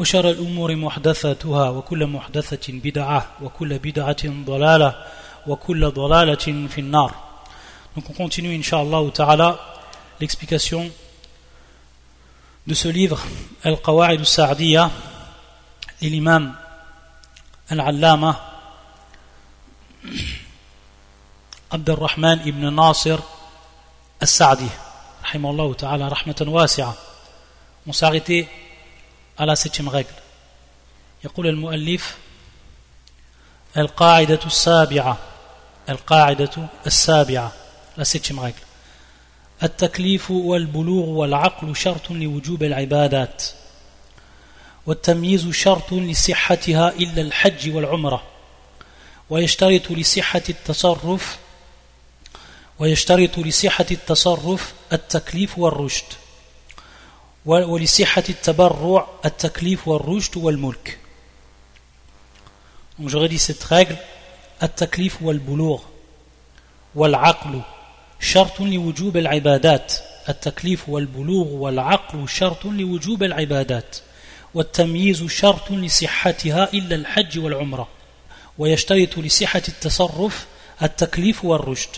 وشر الأمور محدثاتها وكل محدثة بدعة وكل بدعة ضلالة وكل ضلالة في النار Donc on continue, Inch'Allah ta'ala, l'explication de ce livre, Al-Qawa'id al-Sa'diyya, et l'imam Al-Allama Abdurrahman ibn Nasir Al-Sa'di, rahimahullah ta'ala, rahmatan wasi'a. On s'est arrêté la septième règle. يقول المؤلف القاعدة السابعة القاعدة السابعة la septième règle التكليف والبلوغ والعقل شرط لوجوب العبادات والتمييز شرط لصحتها إلا الحج والعمرة ويشترط لصحة التصرف ويشترط لصحة التصرف التكليف والرشد ولصحة التبرع التكليف والرشد والملك. Donc j'aurais dit cette règle التكليف والبلوغ والعقل شرط لوجوب العبادات. التكليف والبلوغ والعقل شرط لوجوب العبادات. والتمييز شرط لصحتها إلا الحج والعمرة. ويشترط لصحة التصرف التكليف والرشد.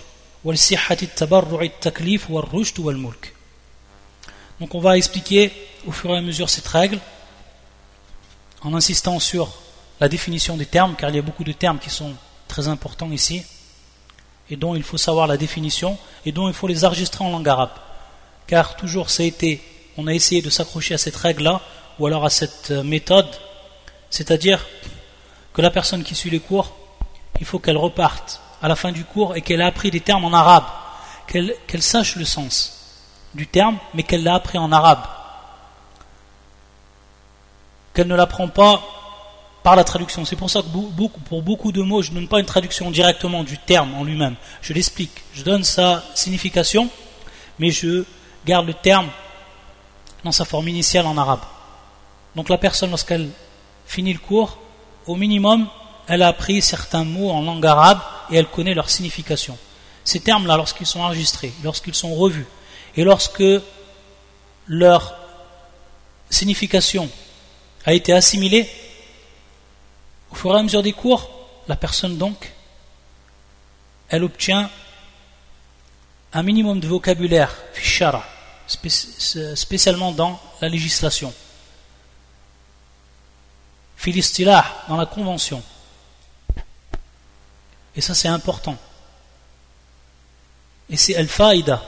ولصحة التبرع التكليف والرشد والملك. Donc on va expliquer au fur et à mesure cette règle en insistant sur la définition des termes, car il y a beaucoup de termes qui sont très importants ici, et dont il faut savoir la définition, et dont il faut les enregistrer en langue arabe. Car toujours ça a été, on a essayé de s'accrocher à cette règle-là, ou alors à cette méthode, c'est-à-dire que la personne qui suit les cours, il faut qu'elle reparte à la fin du cours et qu'elle ait appris des termes en arabe, qu'elle sache le sens du terme, mais qu'elle l'a appris en arabe. Qu'elle ne l'apprend pas par la traduction. C'est pour ça que pour beaucoup de mots, je ne donne pas une traduction directement du terme en lui-même. Je l'explique. Je donne sa signification, mais je garde le terme dans sa forme initiale en arabe. Donc la personne, lorsqu'elle finit le cours, au minimum, elle a appris certains mots en langue arabe et elle connaît leur signification. Ces termes-là, lorsqu'ils sont enregistrés, lorsqu'ils sont revus, et lorsque leur signification a été assimilée, au fur et à mesure des cours, la personne donc, elle obtient un minimum de vocabulaire, fichara, spécialement dans la législation, filistilah, dans la convention. Et ça c'est important. Et c'est al-faïda,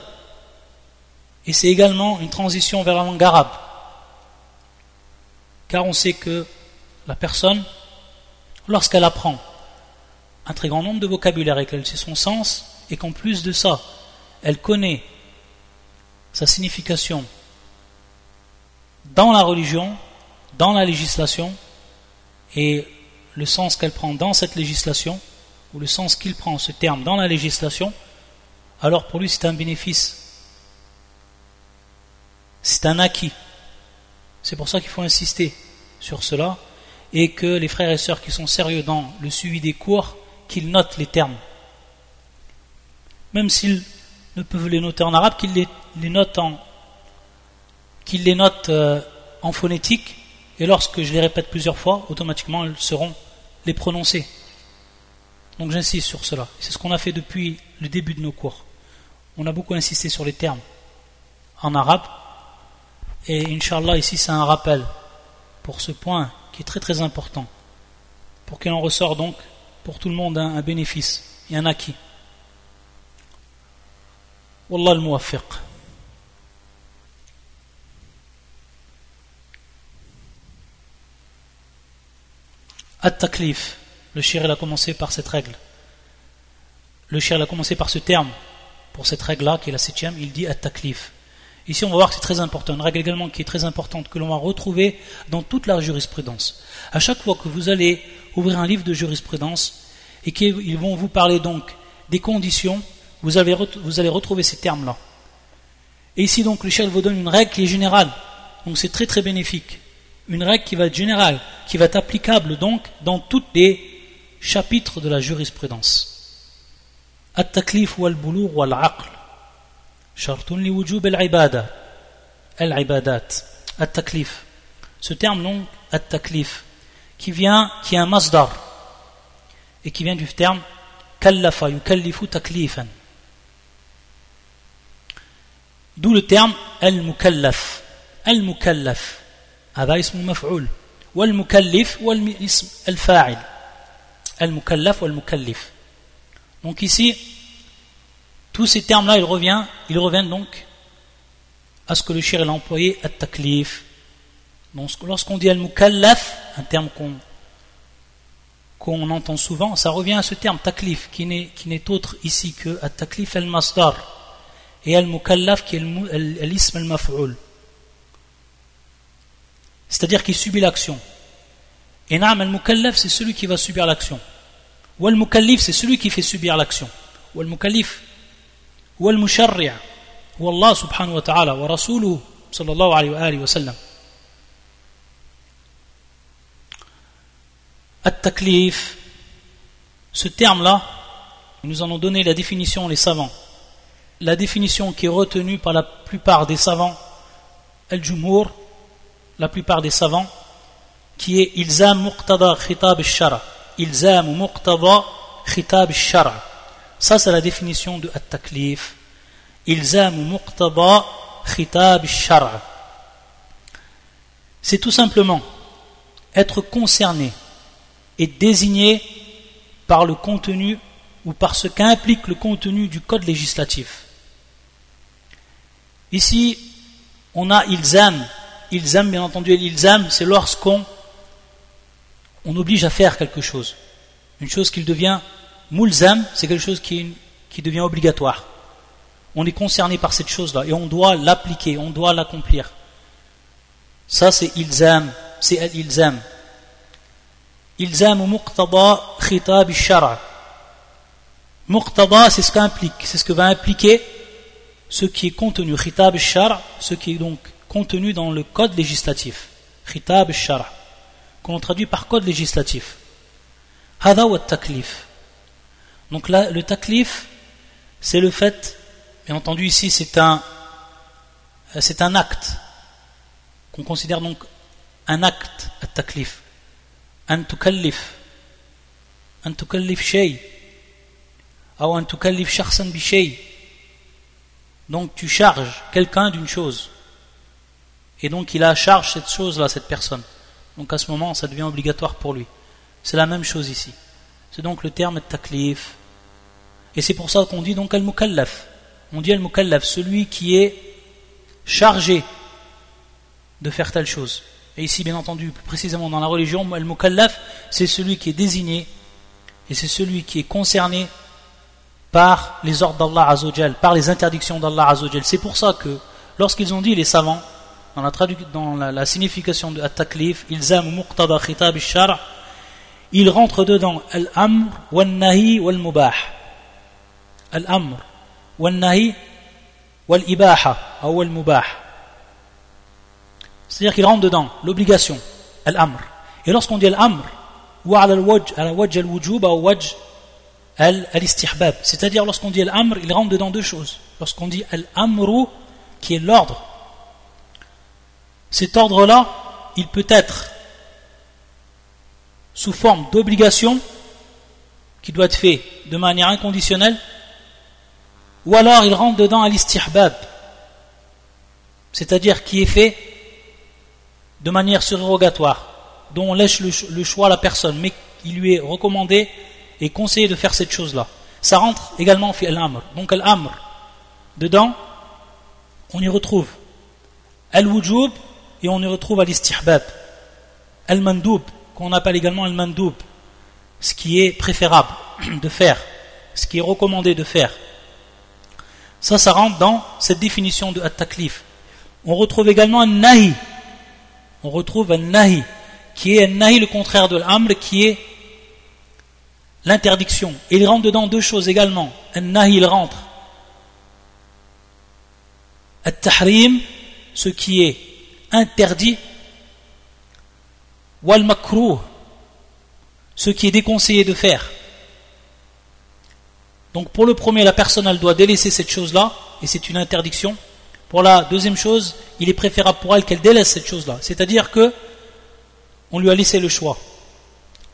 et c'est également une transition vers la langue arabe. Car on sait que la personne, lorsqu'elle apprend un très grand nombre de vocabulaire et qu'elle sait son sens, et qu'en plus de ça, elle connaît sa signification dans la religion, dans la législation, et le sens qu'elle prend dans cette législation, ou le sens qu'il prend ce terme dans la législation, alors pour lui c'est un bénéfice c'est un acquis. C'est pour ça qu'il faut insister sur cela et que les frères et sœurs qui sont sérieux dans le suivi des cours, qu'ils notent les termes. Même s'ils ne peuvent les noter en arabe, qu'ils les, notent en qu'ils les notent euh, en phonétique et lorsque je les répète plusieurs fois, automatiquement elles seront les prononcées. Donc j'insiste sur cela. C'est ce qu'on a fait depuis le début de nos cours. On a beaucoup insisté sur les termes en arabe et Inch'Allah, ici, c'est un rappel pour ce point qui est très très important. Pour qu'il en ressort donc pour tout le monde un, bénéfice et un acquis. Wallah al-muwaffiq. At-taklif. Le shir a commencé par cette règle. Le shir a commencé par ce terme. Pour cette règle-là, qui est la septième, il dit at-taklif. Ici, on va voir que c'est très important, une règle également qui est très importante, que l'on va retrouver dans toute la jurisprudence. À chaque fois que vous allez ouvrir un livre de jurisprudence et qu'ils vont vous parler donc des conditions, vous, vous allez retrouver ces termes-là. Et ici, donc, le vous donne une règle qui est générale. Donc, c'est très très bénéfique. Une règle qui va être générale, qui va être applicable donc dans tous les chapitres de la jurisprudence. At-taklif wal-bulur wal-aql. شرط لوجوب العبادة العبادات التكليف ce terme long التكليف qui vient qui est un masdar et qui vient du terme كلف يكلف تكليفا d'où le terme المكلف المكلف هذا اسم مفعول والمكلف هو الاسم الفاعل المكلف والمكلف donc ici tous ces termes-là, ils reviennent, ils reviennent donc à ce que le shir a employé, at-taklif. Donc lorsqu'on dit al-mukallaf, un terme qu'on entend souvent, ça revient à ce terme taklif, qui n'est autre ici que at-taklif al-masdar, et al-mukallaf qui est l'ism al-maf'ul. C'est-à-dire qu'il subit l'action. Et naam al-mukallaf, c'est celui qui va subir l'action. Ou al-mukallif, c'est celui qui fait subir l'action. Ou al-mukallif, هو المشرع هو الله سبحانه وتعالى ورسوله صلى الله عليه وآله وسلم التكليف ce terme-là, nous allons donner la définition les savants. La définition qui est retenue par la plupart des savants, al-jumhur, la plupart des savants, qui est ilzam muqtada khitab al-shara. Ilzam muqtada khitab al-shara. Ça, c'est la définition de at-taklif. Ilzam muqtada khitab shara. C'est tout simplement être concerné et désigné par le contenu ou par ce qu'implique le contenu du code législatif. Ici, on a ilzam. Ilzam, bien entendu, l'ilzam, c'est lorsqu'on on oblige à faire quelque chose. Une chose qui devient Mulzam, c'est quelque chose qui, devient obligatoire. On est concerné par cette chose-là et on doit l'appliquer, on doit l'accomplir. Ça, c'est ilzam, c'est al-ilzam. Ilzam ou muqtada khitab shara. Muqtada, c'est ce qu'implique, c'est ce que va impliquer ce qui est contenu, khitab shara, ce qui est donc contenu dans le code législatif. Khitab shara, qu'on traduit par code législatif. Hada wa taklif. Donc là, le taklif, c'est le fait, bien entendu ici, c'est un, c'est un acte qu'on considère donc un acte, à taklif. Un tukallif. Un tukallif shay. Ou un tukallif shakhsan bi Donc tu charges quelqu'un d'une chose. Et donc il a charge cette chose-là, cette personne. Donc à ce moment, ça devient obligatoire pour lui. C'est la même chose ici. C'est donc le terme taklif. Et c'est pour ça qu'on dit donc al-mukallaf. On dit al-mukallaf, celui qui est chargé de faire telle chose. Et ici, bien entendu, plus précisément dans la religion, al-mukallaf, c'est celui qui est désigné et c'est celui qui est concerné par les ordres d'Allah Azzawajal, par les interdictions d'Allah Azzawajal. C'est pour ça que lorsqu'ils ont dit, les savants, dans la, dans la, signification de at-taklif, ilzam muqtada khitab al-shar' il rentre dedans al-amr wal-nahi wal-mubah. Al-amr wal-nahi wal-ibaha ou al-mubah. C'est-à-dire qu'il rentre dedans l'obligation, al-amr. Et lorsqu'on dit al-amr, ou wajh al-wujub ou wajh al-istihbab. C'est-à-dire lorsqu'on dit al-amr, il rentre dedans deux choses. Lorsqu'on dit al-amru, qui est l'ordre, cet ordre-là, il peut être sous forme d'obligation qui doit être fait de manière inconditionnelle, ou alors il rentre dedans à l'istihbab, c'est-à-dire qui est fait de manière surrogatoire, dont on laisse le choix à la personne, mais il lui est recommandé et conseillé de faire cette chose-là. Ça rentre également fait al-amr. Donc al-amr, dedans, on y retrouve al-wujub et on y retrouve al-istihbab. Al-mandoub, qu'on appelle également al-mandoub, ce qui est préférable de faire, ce qui est recommandé de faire. Ça, ça rentre dans cette définition de at-taklif. On retrouve également un nahi. On retrouve un nahi, qui est un nahi, le contraire de l'amr, qui est l'interdiction. Il rentre dedans deux choses également. Un nahi, il rentre. At-tahrim, ce qui est interdit. Wal makruh, ce qui est déconseillé de faire. Donc pour le premier, la personne elle doit délaisser cette chose-là, et c'est une interdiction. Pour la deuxième chose, il est préférable pour elle qu'elle délaisse cette chose-là. C'est-à-dire que on lui a laissé le choix.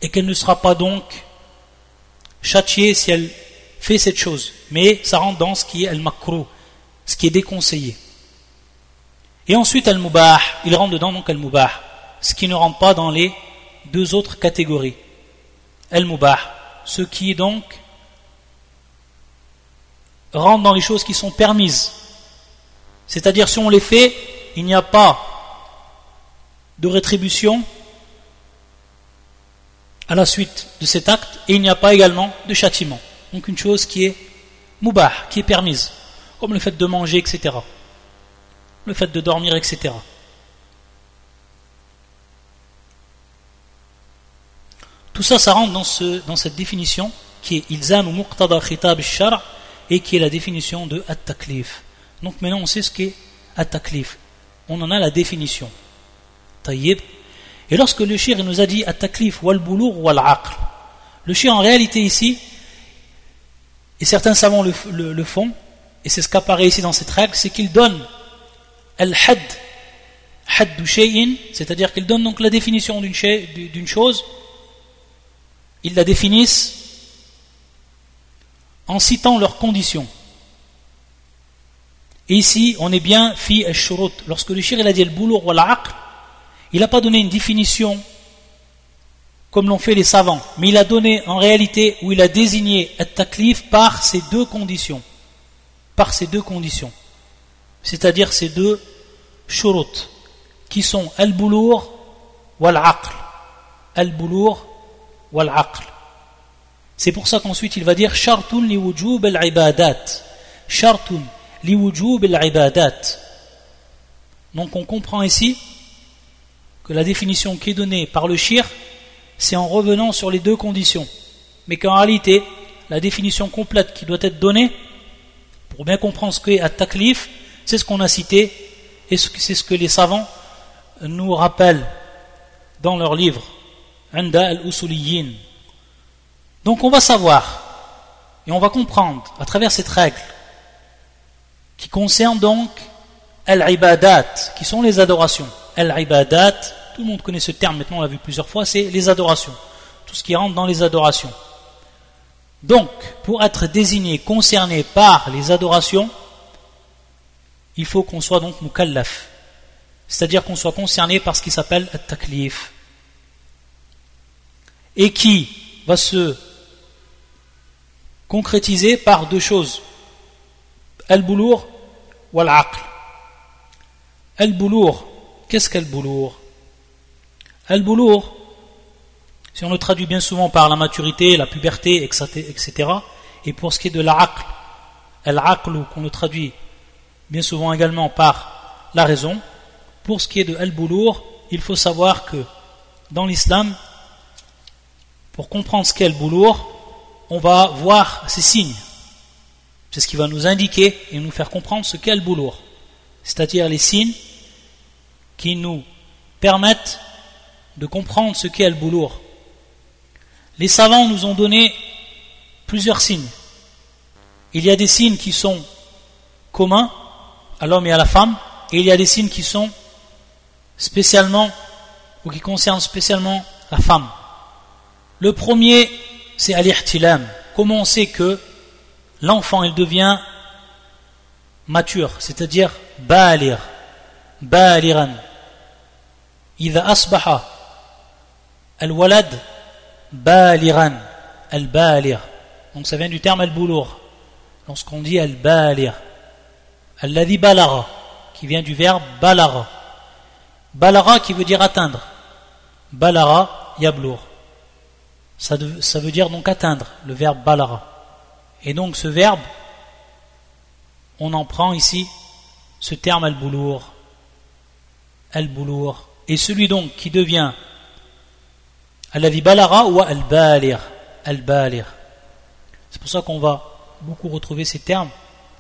Et qu'elle ne sera pas donc châtiée si elle fait cette chose. Mais ça rentre dans ce qui est al-makruh, ce qui est déconseillé. Et ensuite al-mubah, il rentre dedans donc al-mubah, ce qui ne rentre pas dans les deux autres catégories. Al-mubah, ce qui donc rentre dans les choses qui sont permises. C'est-à-dire si on les fait, il n'y a pas de rétribution à la suite de cet acte et il n'y a pas également de châtiment. Donc une chose qui est mubah, qui est permise, comme le fait de manger, etc. Le fait de dormir, etc. Tout ça, ça rentre dans, ce, dans cette définition qui est ilzam ou muqtada khitab shar et qui est la définition de at-taklif. Donc maintenant on sait ce qu'est at-taklif. On en a la définition. Tayyib. Et lorsque le shir nous a dit at-taklif wal boulour wal aql, le shir en réalité ici, et certains savants le, font, et c'est ce qu'apparaît ici dans cette règle, c'est qu'il donne al-had, had shay'in, c'est-à-dire qu'il donne donc la définition d'une chose, ils la définissent en citant leurs conditions. Et ici, on est bien fi al-shurut. Lorsque le shir il a dit le boulour ou il n'a pas donné une définition comme l'ont fait les savants, mais il a donné en réalité où il a désigné at-taklif par ces deux conditions. Par ces deux conditions. C'est-à-dire ces deux shurut qui sont al-boulour ou l'aql. Al-boulour C'est pour ça qu'ensuite il va dire Shartun li wujub al-ibadat. Shartun li wujub al-ibadat. Donc on comprend ici que la définition qui est donnée par le shir, c'est en revenant sur les deux conditions. Mais qu'en réalité, la définition complète qui doit être donnée, pour bien comprendre ce qu'est at-taklif, c'est ce qu'on a cité et c'est ce que les savants nous rappellent dans leur livre, Anda al-Usuliyin, donc on va savoir et on va comprendre à travers cette règle qui concerne donc al-ibadat, qui sont les adorations. Al-ibadat, tout le monde connaît ce terme, maintenant on l'a vu plusieurs fois, c'est les adorations. Tout ce qui rentre dans les adorations. Donc, pour être désigné, concerné par les adorations, il faut qu'on soit donc mukallaf. C'est-à-dire qu'on soit concerné par ce qui s'appelle at-taklif. Et qui va se concrétisé par deux choses. Al-boulour ou al-aql. Al-boulour, qu'est-ce qu'al-boulour Al-boulour, si on le traduit bien souvent par la maturité, la puberté, etc. Et pour ce qui est de l'aql, al-aql, qu'on le traduit bien souvent également par la raison, pour ce qui est de al-boulour, il faut savoir que dans l'islam, pour comprendre ce qu'est al-boulour, on va voir ces signes. C'est ce qui va nous indiquer et nous faire comprendre ce qu'est le boulour. C'est-à-dire les signes qui nous permettent de comprendre ce qu'est le boulour. Les savants nous ont donné plusieurs signes. Il y a des signes qui sont communs à l'homme et à la femme, et il y a des signes qui sont spécialement ou qui concernent spécialement la femme. Le premier, c'est al-ihtilam. Comment on sait que l'enfant il devient mature, c'est-à-dire balir, baliran. إذا أصبح الولد baliran, al-balir. Donc ça vient du terme al-boulour. Lorsqu'on dit al-balir. Alladhi balara, qui vient du verbe balara. Balara qui veut dire atteindre. Balara yablour ça, veut dire donc atteindre, le verbe balara. Et donc ce verbe, on en prend ici ce terme al-boulour. al-bulur. Et celui donc qui devient alladhi balara ou al-balir. Al-balir. C'est pour ça qu'on va beaucoup retrouver ces termes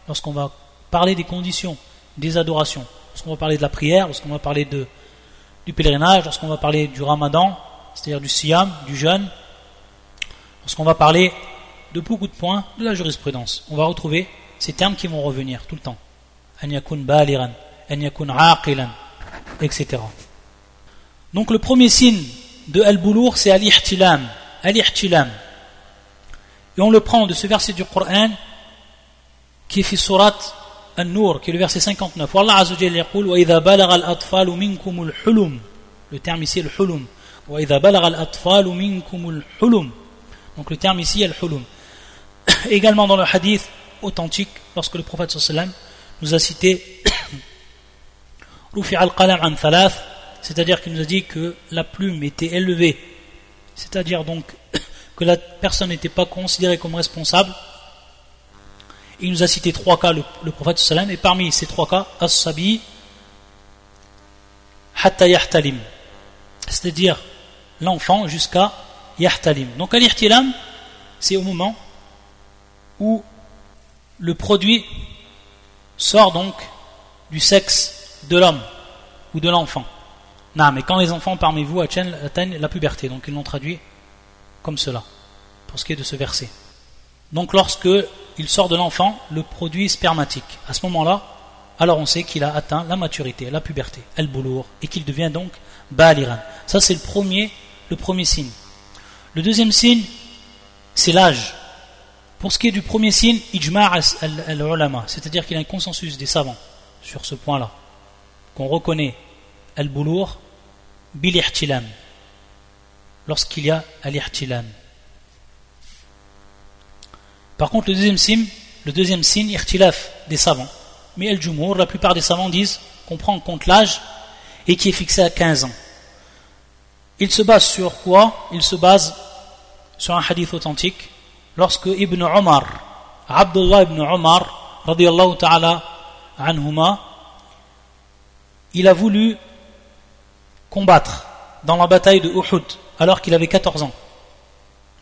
lorsqu'on va parler des conditions des adorations. Lorsqu'on va parler de la prière, lorsqu'on va parler du pèlerinage, lorsqu'on va parler du ramadan, c'est-à-dire du siyam, du jeûne, lorsqu'on va parler de beaucoup de points de la jurisprudence, on va retrouver ces termes qui vont revenir tout le temps. etc. Donc le premier signe de al-boulour, c'est al-ihtilam. Al-ihtilam. Et on le prend de ce verset du Coran qui est fait surat An-Nur, qui est le verset 59. Wallah Azzawajal yaqul wa idha balagha al-atfalu minkum al-hulum. Le terme ici est le hulum. Wa al-atfalu minkum al-hulum. Donc le terme ici est le hulum. Également dans le hadith authentique, lorsque le prophète sallam nous a cité Rufi al-qalam an thalath, c'est-à-dire qu'il nous a dit que la plume était élevée, c'est-à-dire donc que la personne n'était pas considérée comme responsable. Il nous a cité trois cas, le, prophète sallam, et parmi ces trois cas, as-sabi hatta yahtalim, c'est-à-dire l'enfant jusqu'à yahtalim. Donc al-ihtilam, c'est au moment où le produit sort donc du sexe de l'homme ou de l'enfant. Non, mais quand les enfants parmi vous atteignent la puberté, donc ils l'ont traduit comme cela, pour ce qui est de ce verset. Donc lorsque il sort de l'enfant le produit spermatique. À ce moment-là, alors on sait qu'il a atteint la maturité, la puberté, el boulour, et qu'il devient donc baliran. Ça c'est le premier, le premier signe. Le deuxième signe, c'est l'âge. Pour ce qui est du premier signe, ijma' al-ulama, c'est-à-dire qu'il y a un consensus des savants sur ce point-là, qu'on reconnaît al-boulour bil lorsqu'il y a al-ihtilam. Par contre, le deuxième signe, le deuxième signe, des savants. Mais el jumhur, la plupart des savants disent qu'on prend en compte l'âge et qui est fixé à 15 ans. Il se base sur quoi? Il se base sur un hadith authentique lorsque Ibn Omar, Abdullah ibn Omar, radiallahu ta'ala anhuma, il a voulu combattre dans la bataille de Uhud alors qu'il avait 14 ans,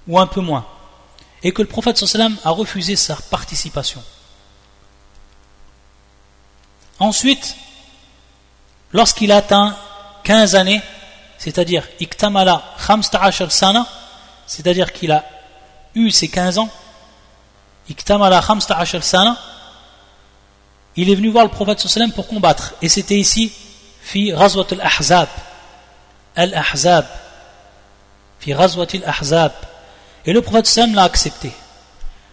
ou un peu moins et que le prophète sallam a refusé sa participation. Ensuite, lorsqu'il atteint 15 années, c'est-à-dire iktamala khamsta'ashar sana, c'est-à-dire qu'il a eu ses 15 ans, il est venu voir le prophète pour combattre. Et c'était ici, fi razwat al-ahzab, al-ahzab, fi al-ahzab, et le prophète l'a accepté.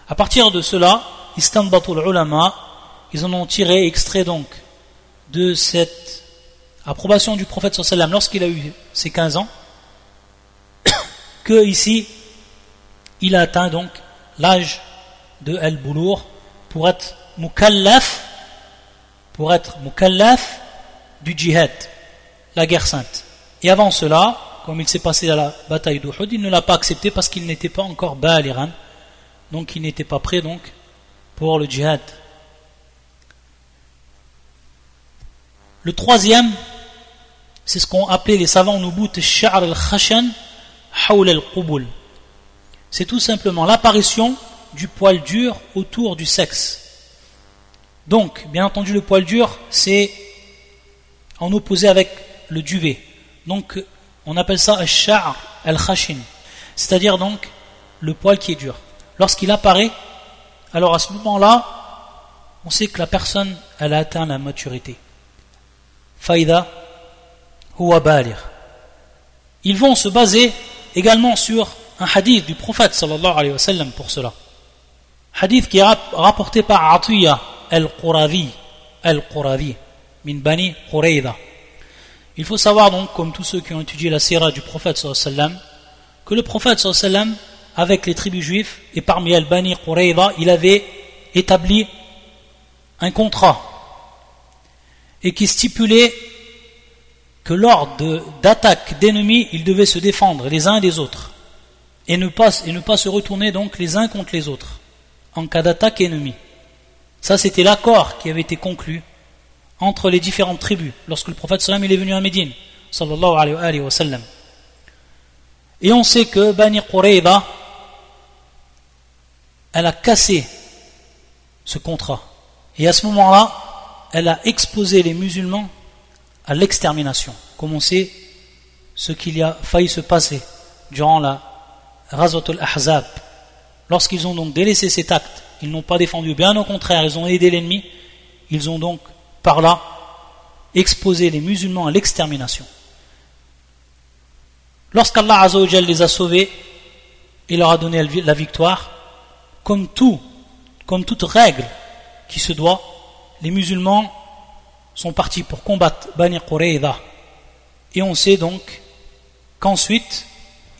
À partir de cela, ulama, ils en ont tiré extrait donc de cette approbation du prophète lorsqu'il a eu ses 15 ans, que ici, il a atteint donc l'âge de al-boulour pour être mukallaf, pour être mukallaf du djihad, la guerre sainte. Et avant cela, comme il s'est passé à la bataille d'Uhud, il ne l'a pas accepté parce qu'il n'était pas encore baliran, donc il n'était pas prêt donc pour le djihad. Le troisième, c'est ce qu'ont appelé les savants Nubut al-Khashan. C'est tout simplement l'apparition du poil dur autour du sexe. Donc, bien entendu, le poil dur, c'est en opposé avec le duvet. Donc, on appelle ça al-sha'r al-khashin, c'est-à-dire donc le poil qui est dur. Lorsqu'il apparaît, alors à ce moment-là, on sait que la personne, elle a atteint la maturité. Faïda huwa. Ils vont se baser également sur un hadith du prophète sallallahu alayhi wa sallam pour cela. Hadith qui est rapporté par Atiyah al-Quravi, al-Quravi, min Bani Qurayda. Il faut savoir donc, comme tous ceux qui ont étudié la sira du prophète sallam, que le prophète sallam, avec les tribus juives, et parmi elles Bani Qurayza, il avait établi un contrat et qui stipulait que lors d'attaques d'ennemis, ils devaient se défendre les uns des autres et ne, pas, se retourner donc les uns contre les autres en cas d'attaque ennemie. Ça, c'était l'accord qui avait été conclu entre les différentes tribus lorsque le prophète il est venu à Médine alayhi wa sallam et on sait que Bani Qurayza elle a cassé ce contrat et à ce moment-là elle a exposé les musulmans à l'extermination. Comme on sait ce qu'il y a failli se passer durant la Razatul Ahzab. Lorsqu'ils ont donc délaissé cet acte ils n'ont pas défendu. Bien au contraire ils ont aidé l'ennemi. Ils ont donc par là exposé les musulmans à l'extermination. Lorsqu'Allah Azzawajal les a sauvés et leur a donné la victoire, comme tout, comme toute règle qui se doit, les musulmans sont partis pour combattre Bani Qurayza. Et on sait donc qu'ensuite,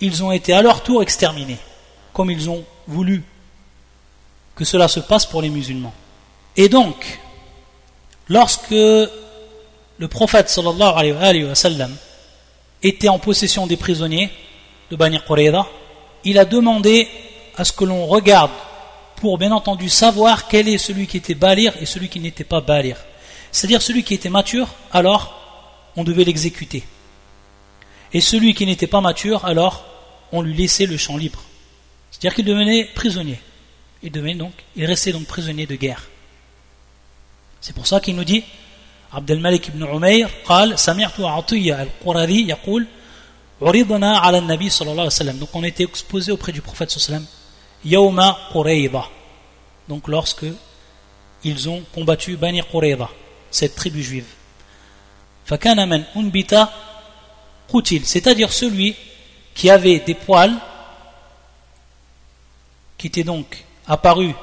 ils ont été à leur tour exterminés, comme ils ont voulu que cela se passe pour les musulmans. Et donc, lorsque le prophète sallallahu alayhi wa sallam était en possession des prisonniers de Bani Qurayza, il a demandé à ce que l'on regarde pour bien entendu savoir quel est celui qui était balir et celui qui n'était pas balir. C'est-à-dire celui qui était mature, alors on devait l'exécuter. Et celui qui n'était pas mature, alors on lui laissait le champ libre. C'est-à-dire qu'il devenait prisonnier. Il devenait donc, il restait donc prisonnier de guerre. C'est pour ça qu'il nous dit عبد الملك بن عمير قال سمعت عطية القرظي يقول عرضنا على النبي صلى الله عليه وسلم donc on était exposé auprès du prophète صلى الله عليه وسلم يوم قريضة donc lorsque ils ont combattu Bani Qurayza cette tribu juive. unbita c'est-à-dire celui qui avait des poils qui étaient donc apparu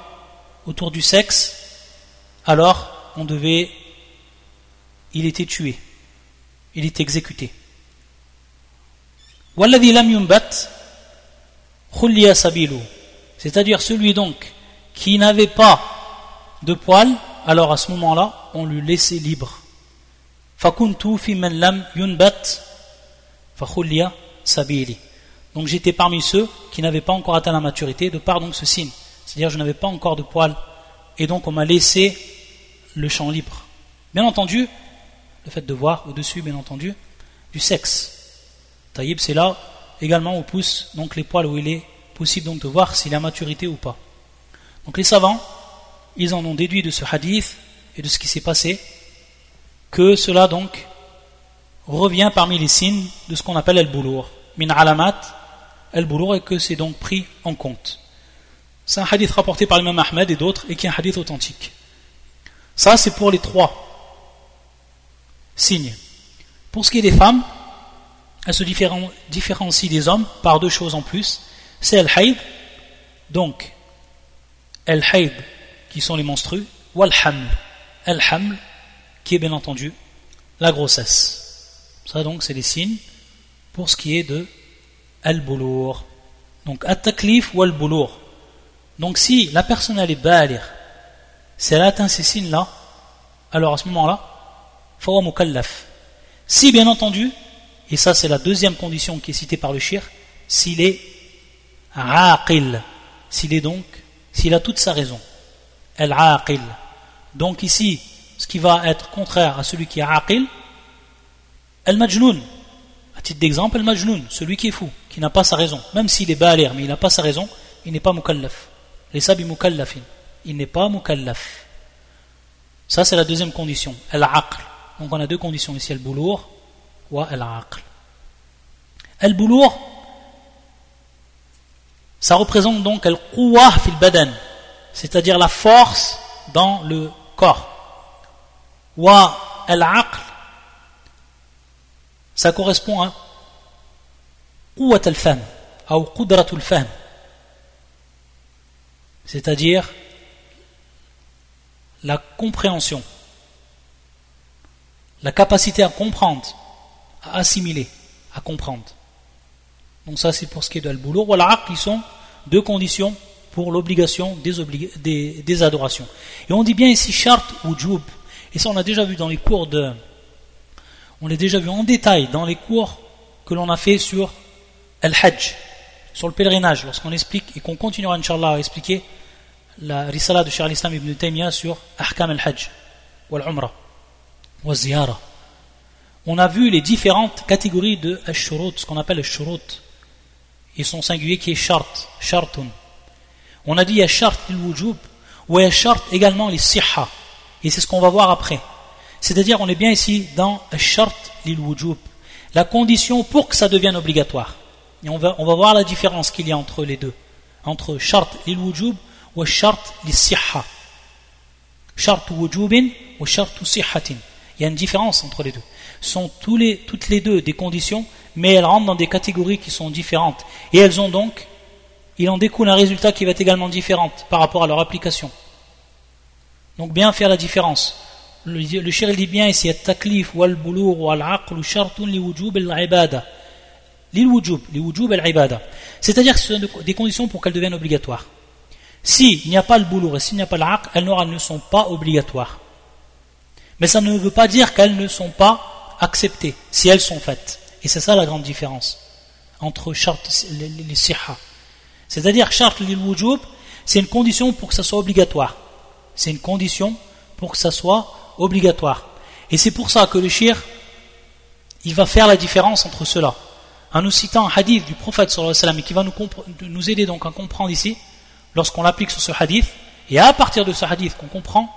autour du sexe, alors on devait, il était tué, il était exécuté. C'est-à-dire celui donc qui n'avait pas de poils, alors à ce moment-là, on lui laissait libre. Donc j'étais parmi ceux qui n'avaient pas encore atteint la maturité, de par donc ce signe. C'est-à-dire je n'avais pas encore de poils. Et donc on m'a laissé le champ libre. Bien entendu, le fait de voir au-dessus, bien entendu, du sexe. Taïb, c'est là également où poussent donc les poils où il est possible donc de voir s'il a maturité ou pas. Donc les savants, ils en ont déduit de ce hadith et de ce qui s'est passé que cela donc revient parmi les signes de ce qu'on appelle el-boulour. Min alamat, el-boulour et que c'est donc pris en compte. C'est un hadith rapporté par l'imam Ahmed et d'autres et qui est un hadith authentique. Ça, c'est pour les trois signes. Pour ce qui est des femmes, elles se différencient des hommes par deux choses en plus. C'est el-haïd, donc el-haïd qui sont les monstrues, ou al-haml. Qui est bien entendu la grossesse. Ça donc c'est les signes pour ce qui est de al-boulour. Donc at-taklif ou al-boulour. Donc si la personne elle est balir, si elle atteint ces signes-là, alors à ce moment-là, fawa mukallaf. Si bien entendu, et ça c'est la deuxième condition qui est citée par le shir, s'il est aqil, s'il est donc, s'il a toute sa raison, el aqil. Donc ici, ce qui va être contraire à celui qui est aqil, el majnoun. À titre d'exemple, el majnoun, celui qui est fou, qui n'a pas sa raison. Même s'il est ba'alir, mais il n'a pas sa raison, il n'est pas mukallaf. Les sabi mukallafin il n'est pas mukallaf. Ça, c'est la deuxième condition, al-aql. Donc on a deux conditions ici, al-boulour ou al-aql. Al-boulour, ça représente donc al-quwa fil badan, c'est-à-dire la force dans le corps. Wa al-aql, ça correspond à quwwat al-fahm, ou qudratul fahm. C'est-à-dire la compréhension, la capacité à comprendre, à assimiler, à comprendre. Donc ça c'est pour ce qui est de al-boulour. Voilà, qui sont deux conditions pour l'obligation des, adorations. Et on dit bien ici chart ou joub. Et ça on l'a déjà vu dans les cours de... On l'a déjà vu en détail dans les cours que l'on a fait sur al-hajj, sur le pèlerinage, lorsqu'on explique et qu'on continuera Inch'Allah à expliquer la risala de Cheikh al-Islam ibn Taymiyyah sur Ahkam al-Hajj ou al-Umrah. On a vu les différentes catégories de shurut, ce qu'on appelle le shurut. Ils sont singuliers qui est shart, shartun. On a dit il y a shart wujub ou il y a shart également les siha. Et c'est ce qu'on va voir après. C'est-à-dire on est bien ici dans shart lil wujub, la condition pour que ça devienne obligatoire. Et on va, on va voir la différence qu'il y a entre les deux. Entre shart lil wujub ou shart lil siha. Shart wujubin ou shart sihatin. Il y a une différence entre les deux. Ce sont les, toutes les deux des conditions, mais elles rentrent dans des catégories qui sont différentes. Et elles ont donc, il en découle un résultat qui va être également différent par rapport à leur application. Donc bien faire la différence. Le, le dit bien ici, taklif wal bulur wal aql shartun li wujub al ibada. Li wujub, li wujub al ibada. C'est-à-dire que ce sont des conditions pour qu'elles deviennent obligatoires. S'il n'y a pas le boulour et s'il n'y a pas l'aql, elles ne sont pas obligatoires. Mais ça ne veut pas dire qu'elles ne sont pas acceptées, si elles sont faites. Et c'est ça la grande différence entre shart les, les C'est-à-dire shart lil wujub, c'est une condition pour que ça soit obligatoire. C'est une condition pour que ça soit obligatoire. Et c'est pour ça que le shir, il va faire la différence entre cela. En nous citant un hadith du prophète sallallahu alayhi wa qui va nous, aider donc à comprendre ici, lorsqu'on l'applique sur ce hadith, et à partir de ce hadith qu'on comprend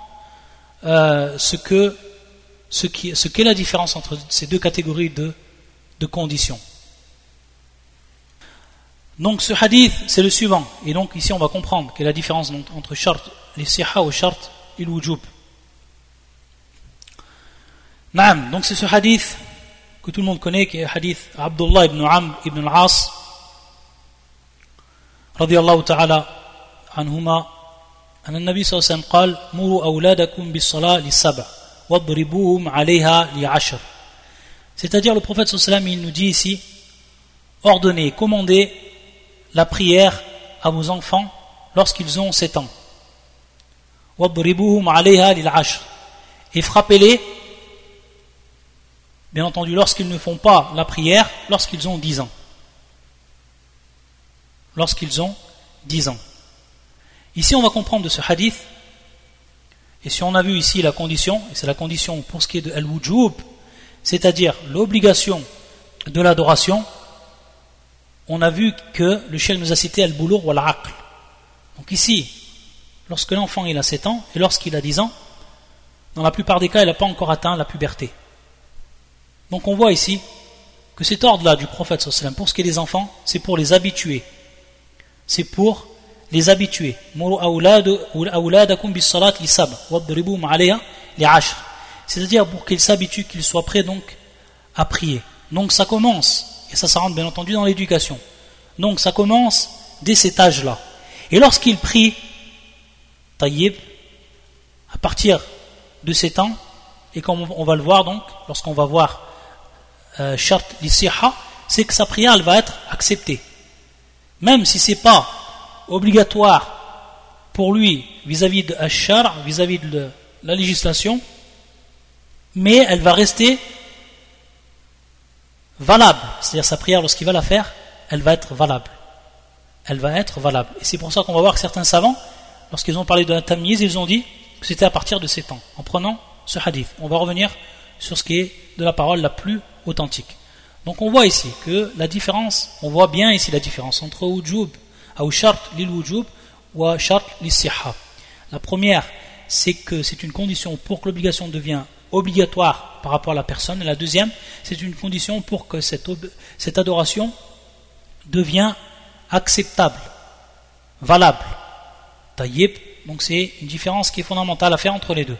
euh, ce qu'est la différence entre ces deux catégories de conditions. Donc ce hadith c'est le suivant et donc ici on va comprendre quelle est la différence entre shart les siha ou shart et wujub. Naam, donc c'est ce hadith que tout le monde connaît qui est le hadith Abdullah ibn Amr ibn al-As radiyallahu ta'ala عنهما أن النبي صلى الله عليه وسلم قال مروا أولادكم بالصلاة لسبع واضربوهم عليها لعشر C'est-à-dire le prophète sallam il nous dit ici ordonnez, commandez la prière à vos enfants lorsqu'ils ont 7 ans. Et frappez-les, bien entendu, lorsqu'ils ne font pas la prière, lorsqu'ils ont 10 ans. Lorsqu'ils ont 10 ans. Ici, on va comprendre de ce hadith, et si on a vu ici la condition, et c'est la condition pour ce qui est de al-wujub, c'est-à-dire l'obligation de l'adoration, on a vu que le chef nous a cité al-boulour ou al-aql. Donc ici, lorsque l'enfant il a 7 ans, et lorsqu'il a 10 ans, dans la plupart des cas, il n'a pas encore atteint la puberté. Donc on voit ici que cet ordre-là du prophète pour ce qui est des enfants, c'est pour les habituer. C'est pour les habituer. C'est-à-dire pour qu'ils s'habituent, qu'ils soient prêts donc à prier. Donc ça commence, et ça, ça rentre bien entendu dans l'éducation. Donc ça commence dès cet âge-là. Et lorsqu'ils prient, taïb, à partir de 7 ans, et comme on va le voir donc, lorsqu'on va voir euh, Shart c'est que sa prière elle va être acceptée. Même si c'est pas obligatoire pour lui vis-à-vis de Ashar, vis-à-vis de la législation, mais elle va rester valable. C'est-à-dire sa prière, lorsqu'il va la faire, elle va être valable. Elle va être valable. Et c'est pour ça qu'on va voir que certains savants, lorsqu'ils ont parlé de la tamiz, ils ont dit que c'était à partir de 7 ans, en prenant ce hadith. On va revenir sur ce qui est de la parole la plus authentique. Donc on voit ici que la différence, on voit bien ici la différence entre Ujub la première, c'est que c'est une condition pour que l'obligation devienne obligatoire par rapport à la personne. Et la deuxième, c'est une condition pour que cette, cette adoration devienne acceptable, valable. Taïb, donc c'est une différence qui est fondamentale à faire entre les deux.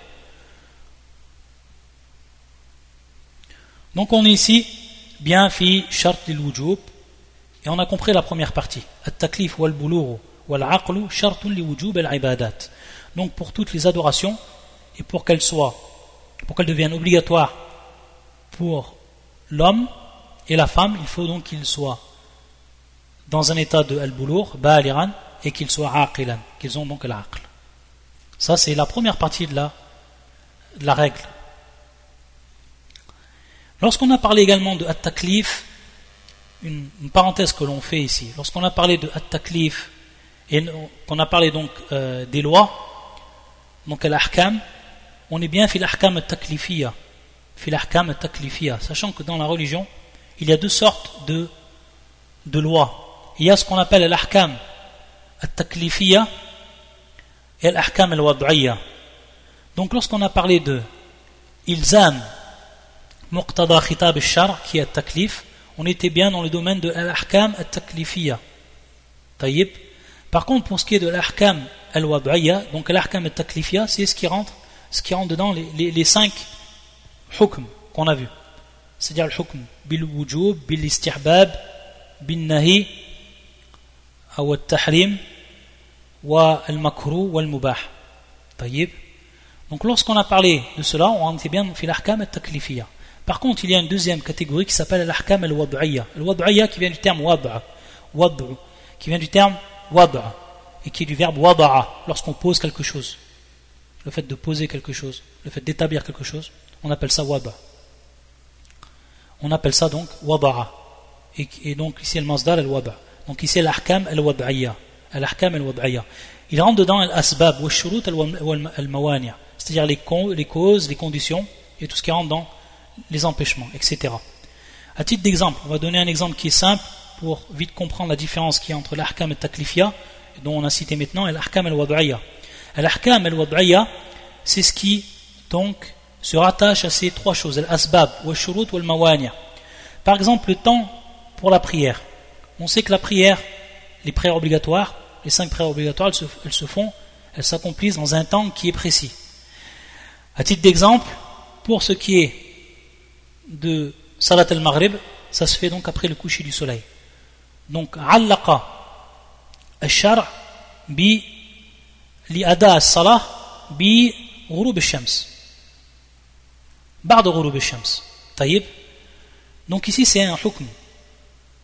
Donc on est ici, bien fi shart lil et on a compris la première partie. Donc pour toutes les adorations, et pour qu'elles soient, pour qu'elles deviennent obligatoires pour l'homme et la femme, il faut donc qu'ils soient dans un état de al-boulour, ba'aliran, et qu'ils soient aqilan, qu'ils ont donc l'aql. Ça c'est la première partie de la, règle. Lorsqu'on a parlé également de at-taklif, une, parenthèse que l'on fait ici. Lorsqu'on a parlé de at-taklif et qu'on a parlé donc euh, des lois, donc l'ahkam, on est bien fil ahkam taklifiyya, sachant que dans la religion, il y a deux sortes de, de lois. Il y a ce qu'on appelle l'ahkam taklifiyya et l'ahkam al-wad'iyya. Donc lorsqu'on a parlé de ilzam muqtada khitab al-shar qui est taklif, on était bien dans le domaine de l'ahkam al-taklifiyya. Taïb. Par contre, pour ce qui est de l'ahkam al-wad'iyya, donc l'ahkam al-taklifiyya, c'est ce qui rentre, ce qui rentre dedans les, les, les cinq hukm qu'on a vu. C'est-à-dire le hukm bil wujub, bil istihbab, bil nahi, al tahrim, wa al makru, wa al mubah. Donc lorsqu'on a parlé de cela, on était bien dans l'ahkam al-taklifiyya. Par contre, il y a une deuxième catégorie qui s'appelle l'ahkam al-wad'iyya. Al-wad'iyya qui vient du terme wad'a, wad'u, qui vient du terme wad'a, et qui est du verbe wada'a, lorsqu'on pose quelque chose. Le fait de poser quelque chose, le fait d'établir quelque chose, on appelle ça wada. On appelle ça donc wada'a. Et, donc ici, al-masdar al-wada. Donc ici, l'ahkam al-wad'iyya. L'ahkam al-wad'iyya. Il rentre dedans al-asbab, wa-shurut al-mawani'. C'est-à-dire les, causes, les conditions, et tout ce qui rentre dans les empêchements, etc. À titre d'exemple, on va donner un exemple qui est simple pour vite comprendre la différence qu'il y a entre l'ahkam et taklifia, dont on a cité maintenant, et l'ahkam et l'wad'iyya. L'ahkam et l'wad'iyya, c'est ce qui donc se rattache à ces trois choses, l'asbab, ou shurut ou mawani. Par exemple, le temps pour la prière. On sait que la prière, les prières obligatoires, les cinq prières obligatoires, elles se, elles se font, elles s'accomplissent dans un temps qui est précis. À titre d'exemple, pour ce qui est de Salat al-Maghrib, ça se fait donc après le coucher du soleil. Donc, allaqa al-shar' bi al-salah bi ghurub al-shams. Ba'd ghurub al-shams. Taïb. Donc ici c'est un hukm.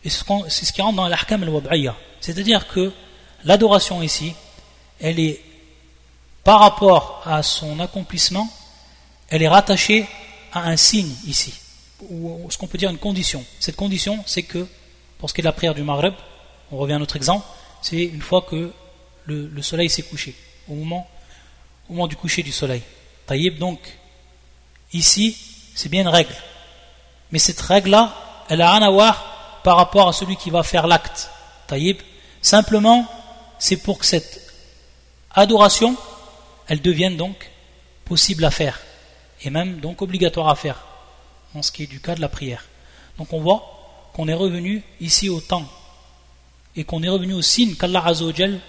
C'est ce qui rentre dans l'ahkam al-wad'iyya. C'est-à-dire que l'adoration ici, elle est par rapport à son accomplissement, elle est rattachée à un signe ici ou ce qu'on peut dire une condition. Cette condition, c'est que, pour ce qui est de la prière du Maghreb, on revient à notre exemple, c'est une fois que le, soleil s'est couché, au moment, du coucher du soleil. Taïb, donc, ici, c'est bien une règle. Mais cette règle-là, elle a rien à voir par rapport à celui qui va faire l'acte. Taïb, simplement, c'est pour que cette adoration, elle devienne donc possible à faire, et même donc obligatoire à faire en ce qui est du cas de la prière. Donc on voit qu'on est revenu ici au temps et qu'on est revenu au signe qu'Allah Azzawajal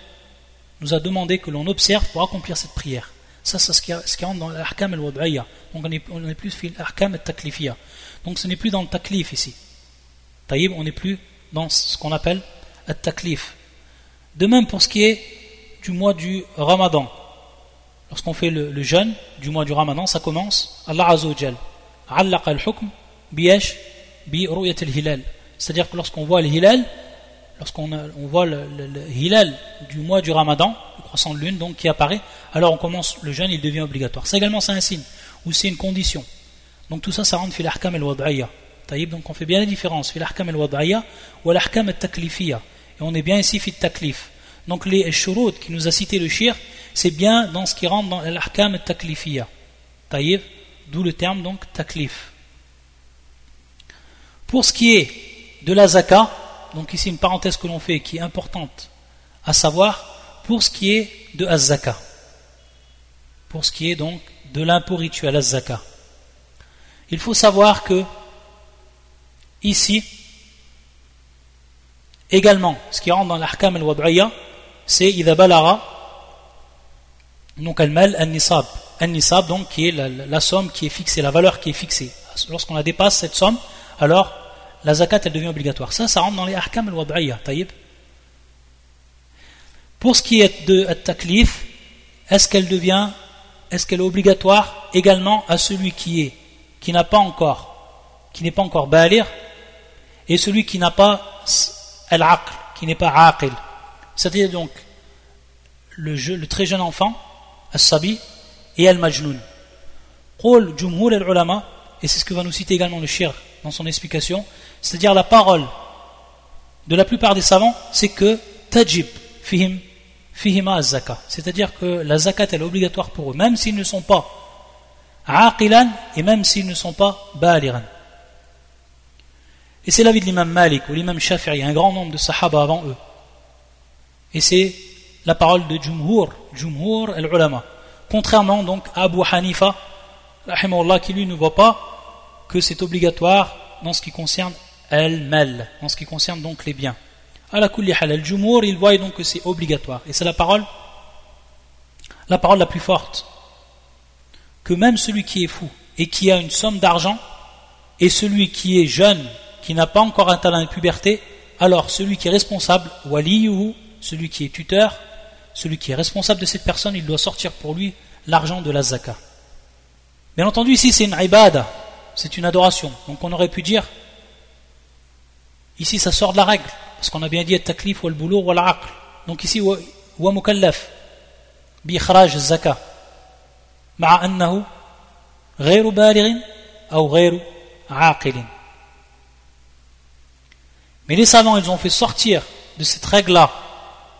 nous a demandé que l'on observe pour accomplir cette prière. Ça, c'est ce qui, rentre dans l'ahkam al-wad'iyya. Donc on est, on est plus l'ahkam al-taklifiyya. Donc ce n'est plus dans le taklif ici. Taïb, on n'est plus dans ce qu'on appelle al-taklif. De même pour ce qui est du mois du ramadan. Lorsqu'on fait le, le, jeûne du mois du ramadan, ça commence Allah Azzawajal c'est-à-dire que lorsqu'on voit le hilal lorsqu'on on voit le, hilal du mois du ramadan le croissant de lune donc qui apparaît alors on commence le jeûne il devient obligatoire. C'est également c'est un signe ou c'est une condition. Donc tout ça ça rentre fil ahkam al-wad'iyya. Donc on fait bien la différence fil ahkam al-wad'iyya ou l'ahkam al-taklifiyya. Et on est bien ici fit taklif. Donc les shurut qui nous a cité le shir c'est bien dans ce qui rentre dans l'ahkam al-taklifiyya. Taïb D'où le terme donc taklif. Pour ce qui est de la zaka, donc ici une parenthèse que l'on fait qui est importante à savoir, pour ce qui est de az-zaka, pour ce qui est donc de l'impôt rituel az-zaka, il faut savoir que ici, également, ce qui rentre dans l'ahkam al-wad'iyya, c'est idha donc al-mal al-nisab, un nisab, donc, qui est la, somme qui est fixée, la valeur qui est fixée. Lorsqu'on la dépasse, cette somme, alors la zakat, elle devient obligatoire. Ça, ça rentre dans les ahkam al-wad'iyya, taïb. Pour ce qui est de taklif, est-ce qu'elle devient, est-ce qu'elle est obligatoire également à celui qui est, qui n'a pas encore, qui n'est pas encore balir, et celui qui n'a pas al-aql, qui n'est pas aqil? C'est-à-dire donc, le, le très jeune enfant, as-sabi, et al-majnoun. jumhur al-ulama, et c'est ce que va nous citer également le shir dans son explication, c'est-à-dire la parole de la plupart des savants, c'est que tajib fihim fihima az-zaka. C'est-à-dire que la zakat est obligatoire pour eux, même s'ils ne sont pas aqilan, et même s'ils ne sont pas baliran. Et c'est l'avis de l'imam Malik ou l'imam Shafi'i, un grand nombre de sahaba avant eux. Et c'est la parole de Jumhur, Jumhur al-Ulama. Contrairement donc à Abu Hanifa, qui lui ne voit pas que c'est obligatoire dans ce qui concerne al-mal, dans ce qui concerne donc les biens. À la al-Jumhur, il voit donc que c'est obligatoire. Et c'est la parole, la parole la plus forte. Que même celui qui est fou et qui a une somme d'argent, et celui qui est jeune, qui n'a pas encore un talent de puberté, alors celui qui est responsable, ou celui qui est tuteur, celui qui est responsable de cette personne, il doit sortir pour lui l'argent de la zaka. Bien entendu, ici c'est une ibada, c'est une adoration. Donc on aurait pu dire, Ici, ça sort de la règle, parce qu'on a bien dit taklif ou al-boulour ou al-aql. Donc ici, wa mukallaf, bi ikhraj zaka, ma'a annahu ghayru balighin ou ghayru aqilin. Mais les savants, ils ont fait sortir de cette règle-là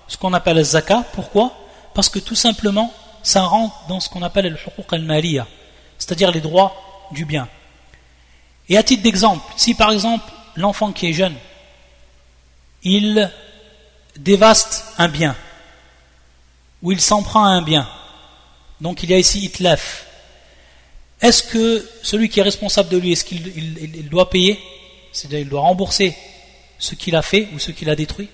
ce qu'on appelle le zaka. Pourquoi? Parce que tout simplement, ça rentre dans ce qu'on appelle le huquq al-maliya, c'est-à-dire les droits du bien. Et à titre d'exemple, si par exemple l'enfant qui est jeune, il dévaste un bien, ou il s'en prend à un bien, donc il y a ici itlaf, est-ce que celui qui est responsable de lui, est-ce qu'il doit payer? C'est-à-dire il doit rembourser ce qu'il a fait ou ce qu'il a détruit?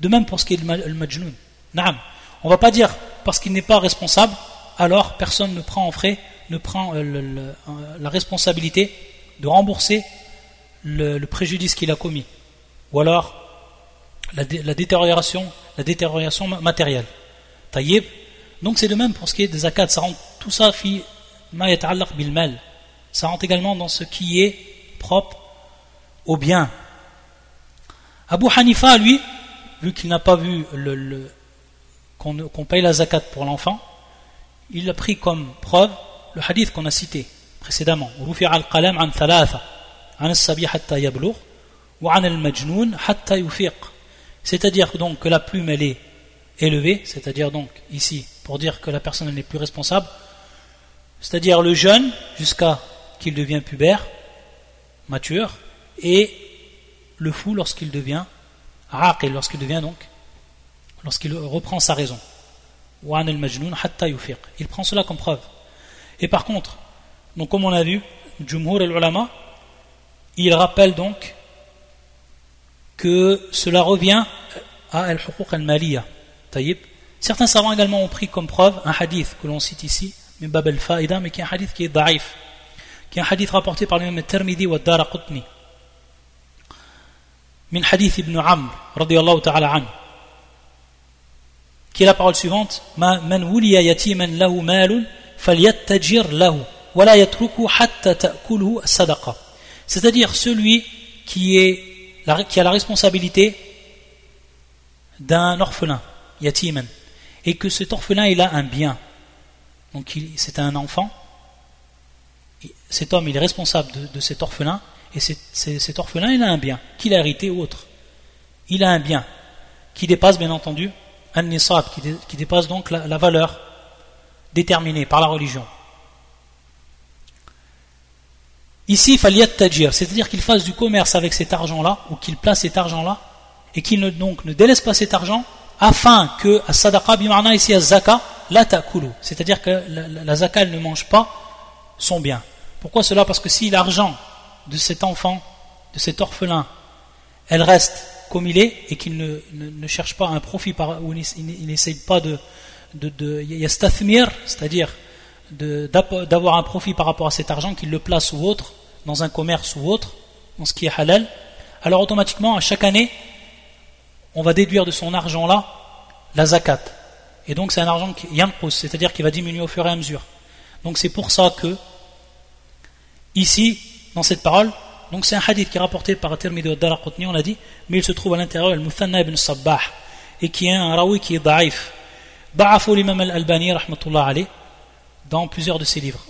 De même pour ce qui est le majnoun. Naam. On va pas dire parce qu'il n'est pas responsable, alors personne ne prend en frais, ne prend euh, euh, la responsabilité de rembourser le, préjudice qu'il a commis. Ou alors la, détérioration, la détérioration matérielle. Taïb. Donc c'est de même pour ce qui est des zakats. Ça rend tout ça. Ça rentre également dans ce qui est propre au bien. Abu Hanifa, lui, vu qu'il n'a pas vu le, qu'on paye la zakat pour l'enfant, il a pris comme preuve le hadith qu'on a cité précédemment. C'est-à-dire donc que la plume elle est élevée, c'est-à-dire donc ici pour dire que la personne n'est plus responsable, c'est-à-dire le jeune jusqu'à qu'il devient pubère, mature, et le fou lorsqu'il devient et lorsqu'il devient donc, lorsqu'il reprend sa raison. Il prend cela comme preuve. Et par contre, donc comme on a vu, Jumhur et ulama il rappelle donc que cela revient à Al-Huquq al-Maliya. Certains savants également ont pris comme preuve un hadith que l'on cite ici, mais Bab al-Faïda, mais qui est un hadith qui est daif, qui est un hadith rapporté par l'imam al-Tirmidhi wa al-Daraqutni. Min hadith ibn Amr, radiyallahu ta'ala anhu. Qui est la parole suivante Man wuliya yatiman lahu malun falyatajir lahu, wa la yatruku hatta ta'kulhu c'est-à-dire celui qui, a la responsabilité d'un orphelin yatiman et que cet orphelin il a un bien donc c'est un enfant cet homme il est responsable de, de cet orphelin et cet orphelin, il a un bien, qu'il a hérité ou autre. Il a un bien qui dépasse, bien entendu, un nisab, qui, dépasse donc la, valeur déterminée par la religion. Ici, tajir, c'est-à-dire qu'il fasse du commerce avec cet argent-là, ou qu'il place cet argent-là, et qu'il ne, donc ne délaisse pas cet argent, afin que à sadaqa bimarna ici à zaka la ta'kulu, c'est-à-dire que la, zaka ne mange pas son bien. Pourquoi cela? Parce que si l'argent de cet enfant, de cet orphelin, elle reste comme il est et qu'il ne, cherche pas un profit par, ou il n'essaye pas de, de, de c'est-à-dire d'avoir un profit par rapport à cet argent, qu'il le place ou autre, dans un commerce ou autre, dans ce qui est halal, alors automatiquement, à chaque année, on va déduire de son argent-là la zakat. Et donc c'est un argent qui c'est-à-dire qui va diminuer au fur et à mesure. Donc c'est pour ça que, ici, dans cette parole. Donc c'est un hadith qui est rapporté par Tirmidhi al Daraqutni, on l'a dit, mais il se trouve à l'intérieur al-Muthanna ibn Sabbah, et qui est un rawi qui est da'if. Ba'afu l'imam al-Albani, rahmatullah alayh, dans plusieurs de ses livres.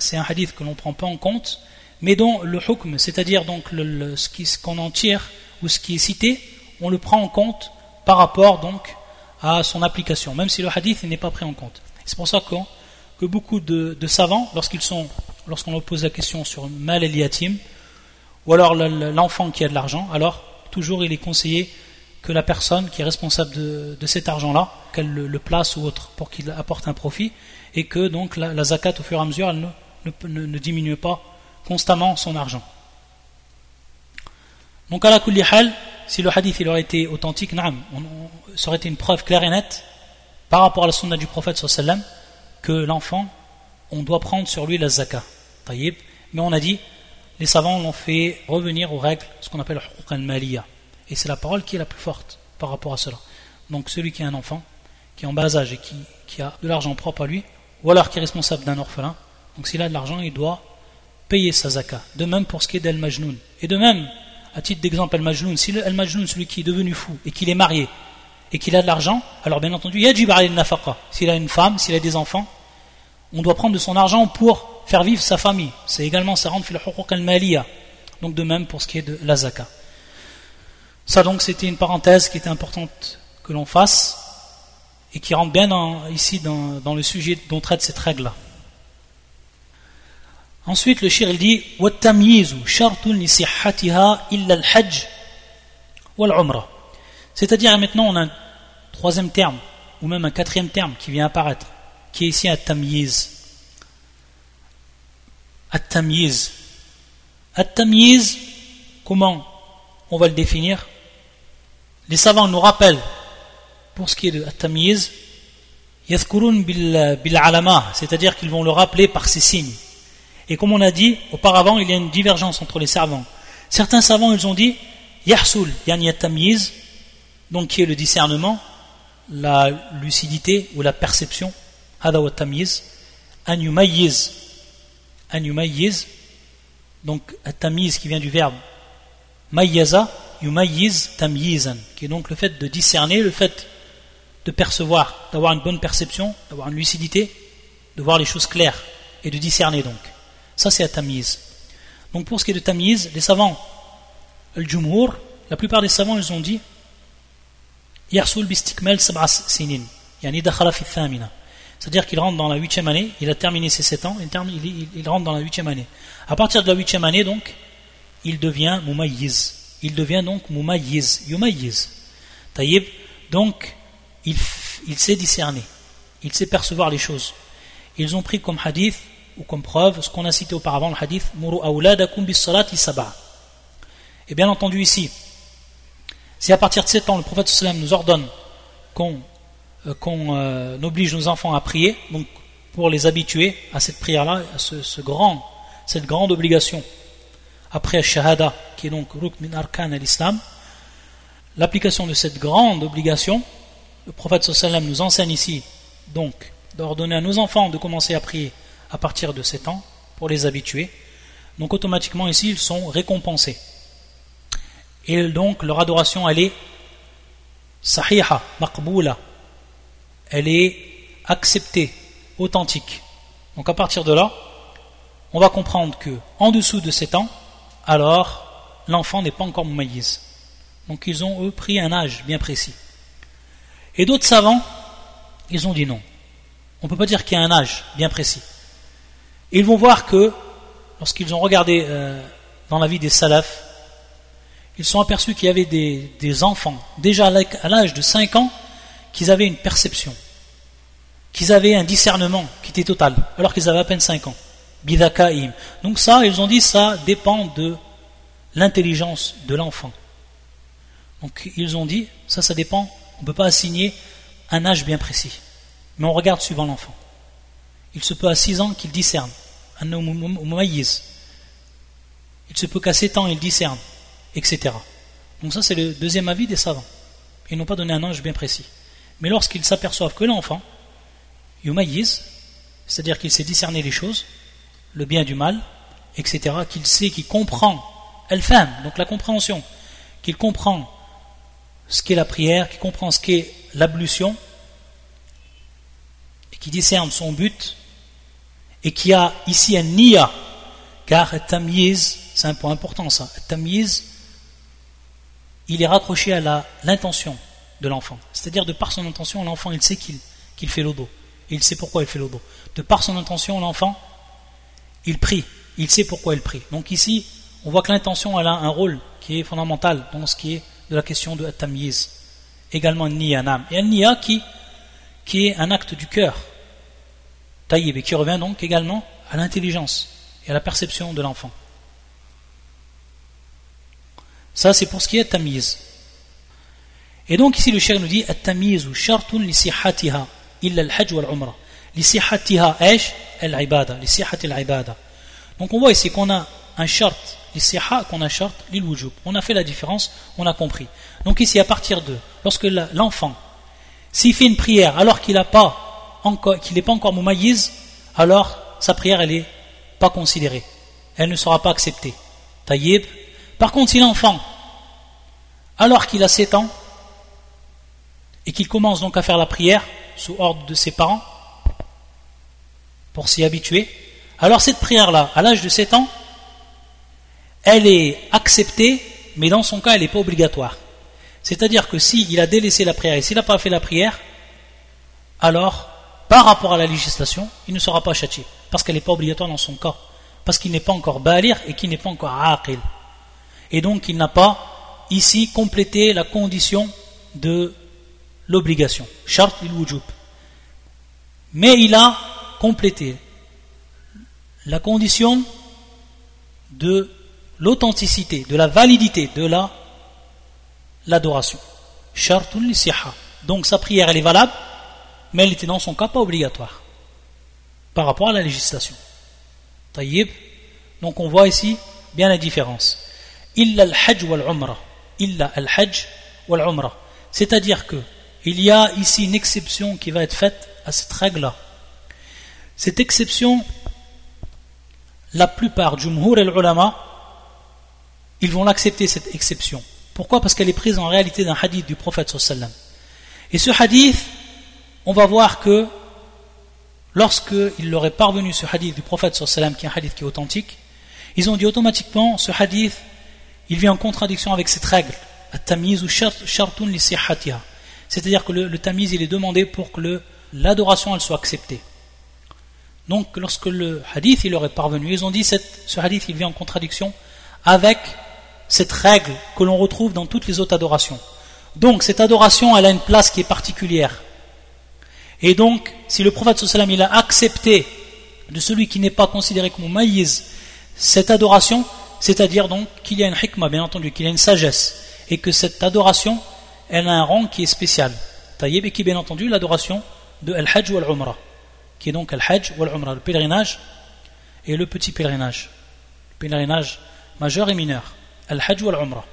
C'est un, hadith que l'on ne prend pas en compte, mais dont le hukm, c'est-à-dire donc ce qu'on en tire, ou ce qui est cité, on le prend en compte par rapport donc à son application, même si le hadith n'est pas pris en compte. C'est pour ça que que beaucoup de, savants, lorsqu'ils sont, lorsqu'on leur pose la question sur mal el yatim, ou alors l'enfant qui a de l'argent, alors toujours il est conseillé que la personne qui est responsable de, cet argent-là, qu'elle le, place ou autre pour qu'il apporte un profit, et que donc la, zakat au fur et à mesure elle ne, diminue pas constamment son argent. Donc à la si le hadith il aurait été authentique, ça aurait été une preuve claire et nette par rapport à la sunna du prophète sallam que l'enfant, on doit prendre sur lui la zakat. Mais on a dit, les savants l'ont fait revenir aux règles, ce qu'on appelle le al-maliya. Et c'est la parole qui est la plus forte par rapport à cela. Donc celui qui a un enfant, qui est en bas âge et qui, a de l'argent propre à lui, ou alors qui est responsable d'un orphelin, donc s'il a de l'argent, il doit payer sa zakat. De même pour ce qui est d'El Majnoun. Et de même, à titre d'exemple, El Majnoun, si El Majnoun, celui qui est devenu fou et qu'il est marié et qu'il a de l'argent, alors bien entendu, Yajib al nafaqa. S'il a une femme, s'il a des enfants, on doit prendre de son argent pour faire vivre sa famille. C'est également ça rentre fil al maliya. Donc de même pour ce qui est de la zakat. Ça donc c'était une parenthèse qui était importante que l'on fasse et qui rentre bien ici dans, le sujet dont traite cette règle-là. Ensuite, le shir il dit C'est-à-dire maintenant on a un troisième terme ou même un quatrième terme qui vient apparaître, qui est ici un tamyiz. At-tamyiz. At-tamyiz, comment on va le définir? Les savants nous rappellent, pour ce qui est de at-tamyiz, bil c'est-à-dire qu'ils vont le rappeler par ses signes. Et comme on a dit auparavant, il y a une divergence entre les savants. Certains savants, ils ont dit Yahsul, yani tamyiz, donc qui est le discernement, la lucidité ou la perception, hada wa tamyiz, an yumayyiz, an donc tamyiz qui vient du verbe mayyaza, yumayyiz tamyizan, qui est donc le fait de discerner, le fait de percevoir, d'avoir une bonne perception, d'avoir une lucidité, de voir les choses claires et de discerner donc. Ça, c'est la tamiz. Donc, pour ce qui est de tamiz, les savants, le jumhur, la plupart des savants, ils ont dit Yarsul bistikmel sab'as sinin. Yani dakhala fi. C'est-à-dire qu'il rentre dans la huitième année, il a terminé ses sept ans, il, il, rentre dans la huitième année. À partir de la huitième année, donc, il devient mumayyiz. Il devient donc mumayyiz, yumayyiz. Taïb, donc, il, il sait discerner, il sait percevoir les choses. Ils ont pris comme hadith ou comme preuve ce qu'on a cité auparavant, le hadith Muru awladakum bis salati sab'a. Et bien entendu ici, si à partir de 7 ans le prophète sallam nous ordonne qu'on euh, euh, oblige nos enfants à prier, donc pour les habituer à cette prière-là, à ce, grand, cette grande obligation, après Shahada, qui est donc Ruk min Arkan à l'islam, l'application de cette grande obligation, le prophète sallam nous enseigne ici, donc, d'ordonner à nos enfants de commencer à prier à partir de 7 ans pour les habituer. Donc automatiquement ici ils sont récompensés. Et donc leur adoration elle est sahiha, maqboula. Elle est acceptée, authentique. Donc à partir de là, on va comprendre que en dessous de 7 ans, alors l'enfant n'est pas encore maïs. Donc ils ont eux pris un âge bien précis. Et d'autres savants, ils ont dit non. On ne peut pas dire qu'il y a un âge bien précis ils vont voir que, lorsqu'ils ont regardé euh, dans la vie des salafs, ils sont aperçus qu'il y avait des, enfants, déjà à l'âge de 5 ans, qu'ils avaient une perception, qu'ils avaient un discernement qui était total, alors qu'ils avaient à peine 5 ans. Bidakaim. Donc ça, ils ont dit, ça dépend de l'intelligence de l'enfant. Donc ils ont dit, ça, ça dépend, on ne peut pas assigner un âge bien précis, mais on regarde suivant l'enfant il se peut à 6 ans qu'il discerne. Il se peut qu'à 7 ans il discerne, etc. Donc ça c'est le deuxième avis des savants. Ils n'ont pas donné un âge bien précis. Mais lorsqu'ils s'aperçoivent que l'enfant, yumayiz, c'est-à-dire qu'il sait discerner les choses, le bien du mal, etc., qu'il sait, qu'il comprend, elle femme, donc la compréhension, qu'il comprend ce qu'est la prière, qu'il comprend ce qu'est l'ablution, et qui discerne son but, et qui a ici un niya, car tamiz, c'est un point important ça, tamiz, il est raccroché à l'intention de l'enfant. C'est-à-dire, de par son intention, l'enfant, il sait qu'il fait l'odo. Et il sait pourquoi il fait l'odo. De par son intention, l'enfant, il prie, il sait pourquoi il prie. Donc ici, on voit que l'intention a un rôle qui est fondamental dans ce qui est de la question de At-Tamyiz. Également Niyanam. Et Niya qui, qui est un acte du cœur, taïb, et qui revient donc également à l'intelligence et à la perception de l'enfant. Ça, c'est pour ce qui est At-Tamyiz. Et donc ici, le cher nous dit At-Tamyiz ou shartun li sihatiha illa al-hajj wal-umrah لصحتها إيش العبادة لصحة العبادة donc on voit ici qu'on a un shart للصحة qu'on a un shart للوجوب on a fait la différence on a compris donc ici à partir de lorsque l'enfant s'il fait une prière alors qu'il n'est pas encore qu'il n'est pas encore moumayiz alors sa prière elle est pas considérée elle ne sera pas acceptée taïb par contre si l'enfant alors qu'il a 7 ans et qu'il commence donc à faire la prière sous ordre de ses parents pour s'y habituer, alors cette prière-là, à l'âge de 7 ans, elle est acceptée, mais dans son cas, elle n'est pas obligatoire. C'est-à-dire que s'il a délaissé la prière et s'il n'a pas fait la prière, alors, par rapport à la législation, il ne sera pas châtié, parce qu'elle n'est pas obligatoire dans son cas, parce qu'il n'est pas encore balir et qu'il n'est pas encore aqil. Et donc, il n'a pas ici complété la condition de l'obligation. Shart il wujub. Mais il a complété la condition de l'authenticité, de la validité de la l'adoration. Donc sa prière elle est valable, mais elle était dans son cas pas obligatoire par rapport à la législation. Taïb. Donc on voit ici bien la différence. Illa al-hajj wal-umrah. Illa al-hajj wal-umrah. C'est-à-dire que il y a ici une exception qui va être faite à cette règle-là. Cette exception, la plupart du Mhour et l'ulama, ils vont l'accepter cette exception. Pourquoi? Parce qu'elle est prise en réalité d'un hadith du prophète sallam. Et ce hadith, on va voir que lorsqu'il leur est parvenu ce hadith du prophète sallam, qui est un hadith qui est authentique, ils ont dit automatiquement ce hadith, il vient en contradiction avec cette règle, at-tamiz ou shartun li c'est-à-dire que le, tamiz il est demandé pour que l'adoration elle soit acceptée. Donc lorsque le hadith il leur est parvenu, ils ont dit cette, ce hadith il vient en contradiction avec cette règle que l'on retrouve dans toutes les autres adorations. Donc cette adoration elle a une place qui est particulière. Et donc si le prophète sallam il a accepté de celui qui n'est pas considéré comme maïz cette adoration, c'est-à-dire donc qu'il y a une hikmah bien entendu, qu'il y a une sagesse et que cette adoration elle a un rang qui est spécial. Taïb et qui bien entendu l'adoration de Al-Hajj ou Al-Umrah, qui est donc Al-Hajj ou Al-Umrah, le pèlerinage et le petit pèlerinage. Le pèlerinage majeur et mineur. Al-Hajj ou Al-Umrah.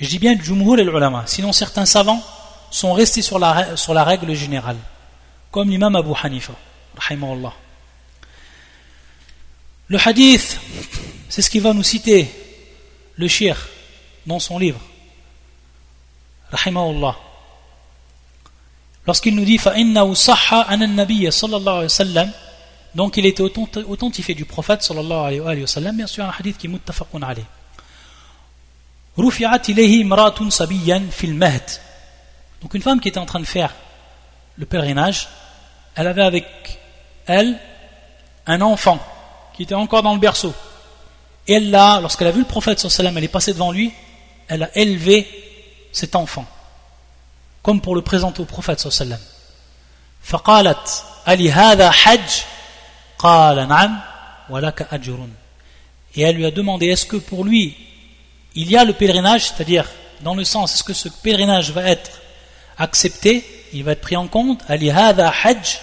Je dis bien Jumhur et l'ulama, sinon certains savants sont restés sur la, règle générale, comme l'imam Abu Hanifa, rahimahullah. Le hadith, c'est ce qui va nous citer le shir dans son livre. Rahimahullah. Lorsqu'il nous dit فَإِنَّهُ صَحَّ أَنَ النَّبِيَّ صلى الله عليه وسلم donc il était authentifié du prophète sallallahu alayhi wa sallam bien sûr un hadith qui est muttafaqun alayh رفعت إليه امرأة صبيا في المهد donc une femme qui était en train de faire le pèlerinage elle avait avec elle un enfant qui était encore dans le berceau et elle l'a lorsqu'elle a vu le prophète sallallahu alayhi wa sallam elle est passée devant lui elle a élevé cet enfant, comme pour le présenter au prophète sallallahu alayhi wa sallam. Et elle lui a demandé, est-ce que pour lui, il y a le pèlerinage, c'est-à-dire dans le sens, est-ce que ce pèlerinage va être accepté, il va être pris en compte? Qu'est-ce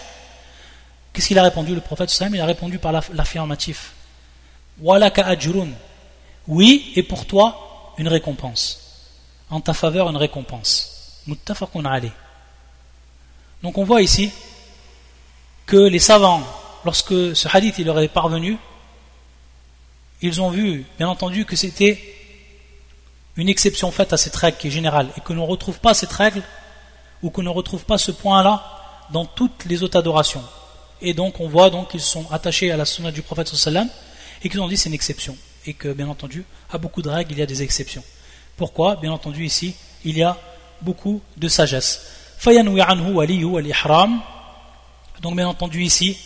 qu'il a répondu le prophète sallam? Il a répondu par l'affirmatif. Oui, et pour toi, une récompense. En ta faveur, une récompense. Muttafaqun ali. Donc on voit ici que les savants, lorsque ce hadith leur est parvenu, ils ont vu, bien entendu, que c'était une exception faite à cette règle qui est générale et que l'on ne retrouve pas cette règle ou qu'on ne retrouve pas ce point-là dans toutes les autres adorations. Et donc on voit donc qu'ils sont attachés à la sunna du prophète sallam et qu'ils ont dit c'est une exception et que, bien entendu, à beaucoup de règles, il y a des exceptions. Pourquoi? Bien entendu, ici, il y a beaucoup de sagesse. Donc bien entendu ici,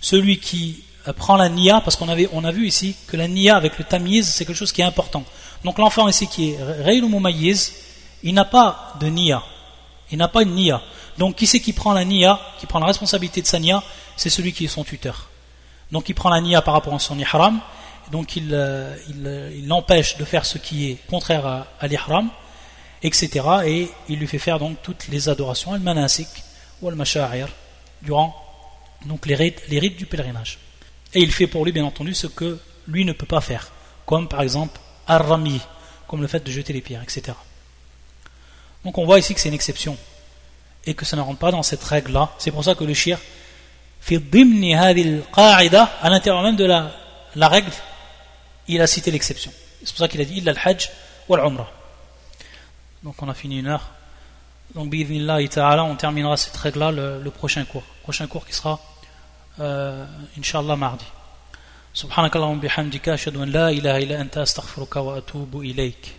celui qui euh, prend la niya, parce qu'on avait, on a vu ici que la niya avec le tamiz, c'est quelque chose qui est important. Donc l'enfant ici qui est Reylou il n'a pas de niya. Il n'a pas une niya. Donc qui c'est qui prend la niya, qui prend la responsabilité de sa niya? C'est celui qui est son tuteur. Donc il prend la niya par rapport à son ihram, donc il euh, euh, l'empêche de faire ce qui est contraire à, à l'ihram, etc. Et il lui fait faire donc toutes les adorations, al-manasik ou al-masha'ir, durant donc les rites, du pèlerinage. Et il fait pour lui, bien entendu, ce que lui ne peut pas faire, comme par exemple ar-rami, comme le fait de jeter les pierres, etc. Donc on voit ici que c'est une exception, et que ça ne rentre pas dans cette règle-là. C'est pour ça que le shir, fait à l'intérieur même de la, règle, il a cité l'exception. C'est pour ça qu'il a dit illa al-hajj ou al-umrah. Donc on a fini une heure. Donc ta'ala, on terminera cette règle-là le, le, prochain cours. Prochain cours qui sera euh, Inch'Allah mardi. سبحانك اللهم بحمدك أشهد أن لا إله إلا أنت أستغفرك وأتوب إليك